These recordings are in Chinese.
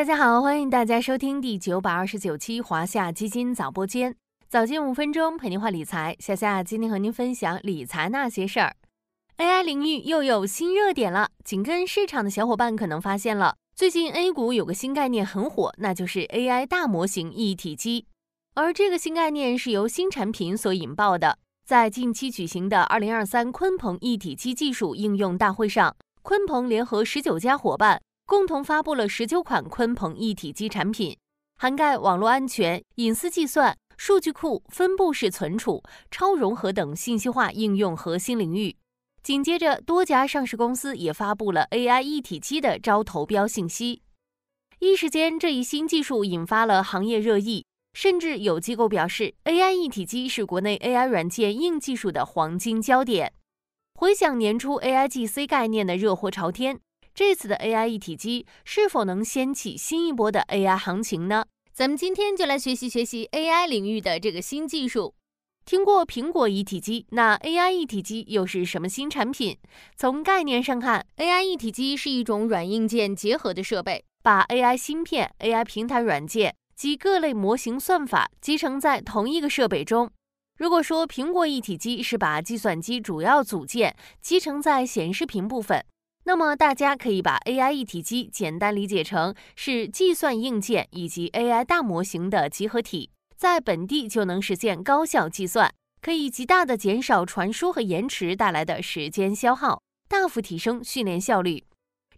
大家好，欢迎大家收听第九百二十九期华夏基金早播间，早间五分钟陪您话理财。夏夏今天和您分享理财那些事儿。AI 领域又有新热点了，紧跟市场的小伙伴可能发现了，最近 A 股有个新概念很火，那就是 AI 大模型一体机。而这个新概念是由新产品所引爆的。在近期举行的二零二三鲲鹏一体机技术应用大会上，鲲鹏联合十九家伙伴。共同发布了十九款鲲鹏一体机产品，涵盖网络安全、隐私计算、数据库、分布式存储、超融合等信息化应用核心领域。紧接着，多家上市公司也发布了 AI 一体机的招投标信息。一时间，这一新技术引发了行业热议，甚至有机构表示，AI 一体机是国内 AI 软件硬技术的黄金焦点。回想年初 AIGC 概念的热火朝天。这次的 AI 一体机是否能掀起新一波的 AI 行情呢？咱们今天就来学习学习 AI 领域的这个新技术。听过苹果一体机，那 AI 一体机又是什么新产品？从概念上看，AI 一体机是一种软硬件结合的设备，把 AI 芯片、AI 平台软件及各类模型算法集成在同一个设备中。如果说苹果一体机是把计算机主要组件集成在显示屏部分。那么大家可以把 AI 一体机简单理解成是计算硬件以及 AI 大模型的集合体，在本地就能实现高效计算，可以极大的减少传输和延迟带来的时间消耗，大幅提升训练效率。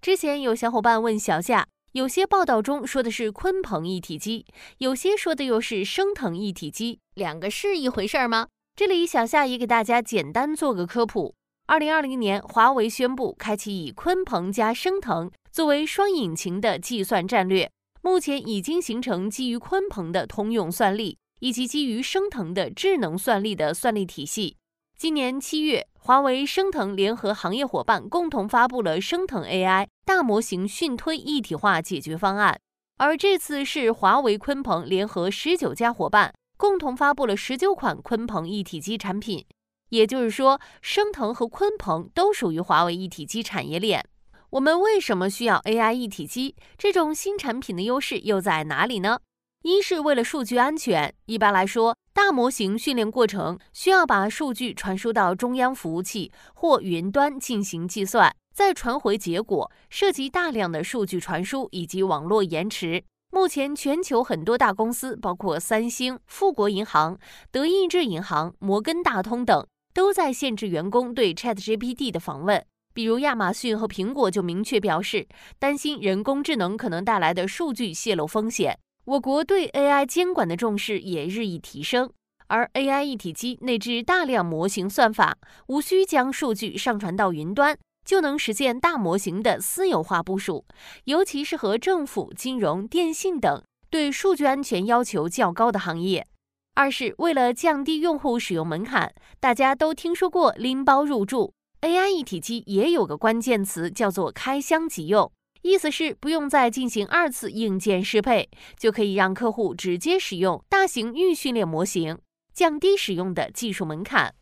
之前有小伙伴问小夏，有些报道中说的是鲲鹏一体机，有些说的又是升腾一体机，两个是一回事儿吗？这里小夏也给大家简单做个科普。二零二零年，华为宣布开启以鲲鹏加升腾作为双引擎的计算战略。目前已经形成基于鲲鹏的通用算力，以及基于升腾的智能算力的算力体系。今年七月，华为、升腾联合行业伙伴共同发布了升腾 AI 大模型训推一体化解决方案。而这次是华为、鲲鹏联合十九家伙伴共同发布了十九款鲲鹏一体机产品。也就是说，升腾和鲲鹏都属于华为一体机产业链。我们为什么需要 AI 一体机？这种新产品的优势又在哪里呢？一是为了数据安全。一般来说，大模型训练过程需要把数据传输到中央服务器或云端进行计算，再传回结果，涉及大量的数据传输以及网络延迟。目前，全球很多大公司，包括三星、富国银行、德意志银行、摩根大通等。都在限制员工对 ChatGPT 的访问，比如亚马逊和苹果就明确表示，担心人工智能可能带来的数据泄露风险。我国对 AI 监管的重视也日益提升，而 AI 一体机内置大量模型算法，无需将数据上传到云端，就能实现大模型的私有化部署，尤其是和政府、金融、电信等对数据安全要求较高的行业。二是为了降低用户使用门槛，大家都听说过拎包入住，AI 一体机也有个关键词叫做开箱即用，意思是不用再进行二次硬件适配，就可以让客户直接使用大型预训练模型，降低使用的技术门槛。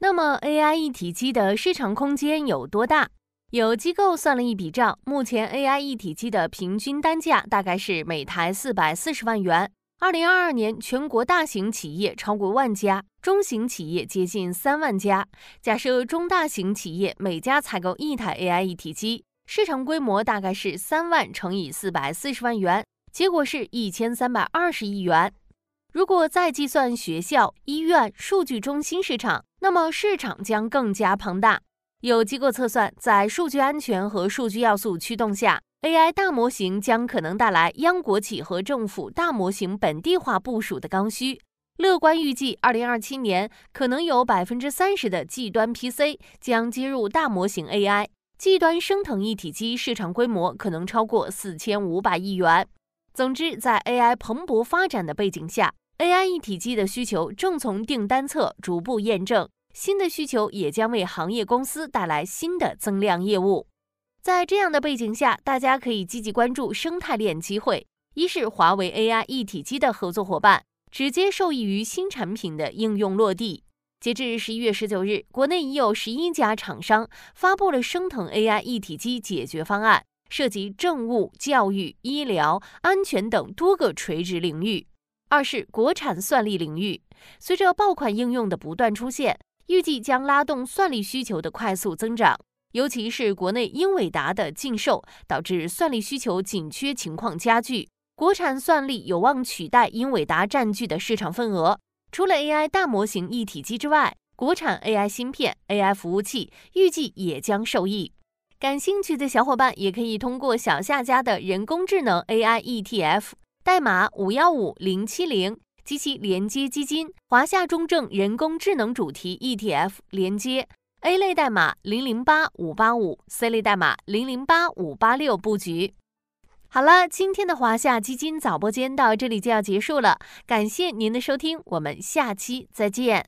那么 AI 一体机的市场空间有多大？有机构算了一笔账，目前 AI 一体机的平均单价大概是每台四百四十万元。二零二二年，全国大型企业超过万家，中型企业接近三万家。假设中大型企业每家采购一台 AI 一体机，市场规模大概是三万乘以四百四十万元，结果是一千三百二十亿元。如果再计算学校、医院、数据中心市场，那么市场将更加庞大。有机构测算，在数据安全和数据要素驱动下。AI 大模型将可能带来央国企和政府大模型本地化部署的刚需。乐观预计，二零二七年可能有百分之三十的 G 端 PC 将接入大模型 AI。G 端升腾一体机市场规模可能超过四千五百亿元。总之，在 AI 蓬勃发展的背景下，AI 一体机的需求正从订单侧逐步验证，新的需求也将为行业公司带来新的增量业务。在这样的背景下，大家可以积极关注生态链机会。一是华为 AI 一体机的合作伙伴，直接受益于新产品的应用落地。截至十一月十九日，国内已有十一家厂商发布了升腾 AI 一体机解决方案，涉及政务、教育、医疗、安全等多个垂直领域。二是国产算力领域，随着爆款应用的不断出现，预计将拉动算力需求的快速增长。尤其是国内英伟达的禁售，导致算力需求紧缺情况加剧，国产算力有望取代英伟达占据的市场份额。除了 AI 大模型一体机之外，国产 AI 芯片、AI 服务器预计也将受益。感兴趣的小伙伴也可以通过小夏家的人工智能 AI ETF 代码五幺五零七零及其连接基金华夏中证人工智能主题 ETF 连接。A 类代码零零八五八五，C 类代码零零八五八六布局。好了，今天的华夏基金早播间到这里就要结束了，感谢您的收听，我们下期再见。